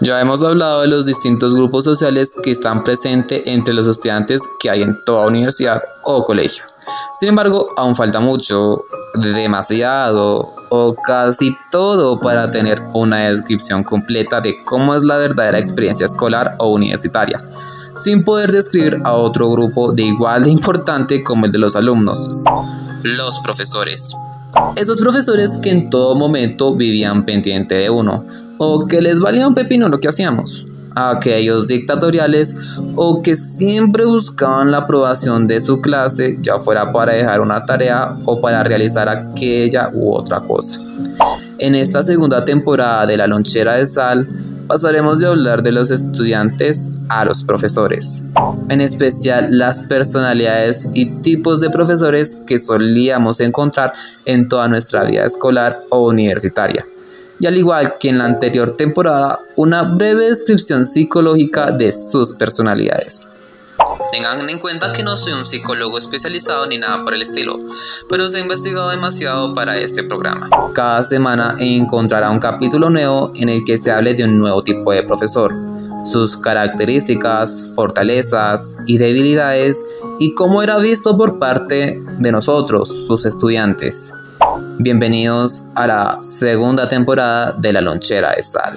Ya hemos hablado de los distintos grupos sociales que están presentes entre los estudiantes que hay en toda universidad o colegio. Sin embargo, aún falta mucho, demasiado o casi todo para tener una descripción completa de cómo es la verdadera experiencia escolar o universitaria, sin poder describir a otro grupo de igual de importante como el de los alumnos, los profesores. Esos profesores que en todo momento vivían pendiente de uno, o que les valía un pepino lo que hacíamos, aquellos dictatoriales o que siempre buscaban la aprobación de su clase, ya fuera para dejar una tarea o para realizar aquella u otra cosa. En esta segunda temporada de La Lonchera de Sal, pasaremos de hablar de los estudiantes a los profesores, en especial las personalidades y tipos de profesores que solíamos encontrar en toda nuestra vida escolar o universitaria. Y al igual que en la anterior temporada, una breve descripción psicológica de sus personalidades. Tengan en cuenta que no soy un psicólogo especializado ni nada por el estilo, pero se ha investigado demasiado para este programa. Cada semana encontrará un capítulo nuevo en el que se hable de un nuevo tipo de profesor, sus características, fortalezas y debilidades y cómo era visto por parte de nosotros, sus estudiantes. Bienvenidos a la segunda temporada de La Lonchera de Sal.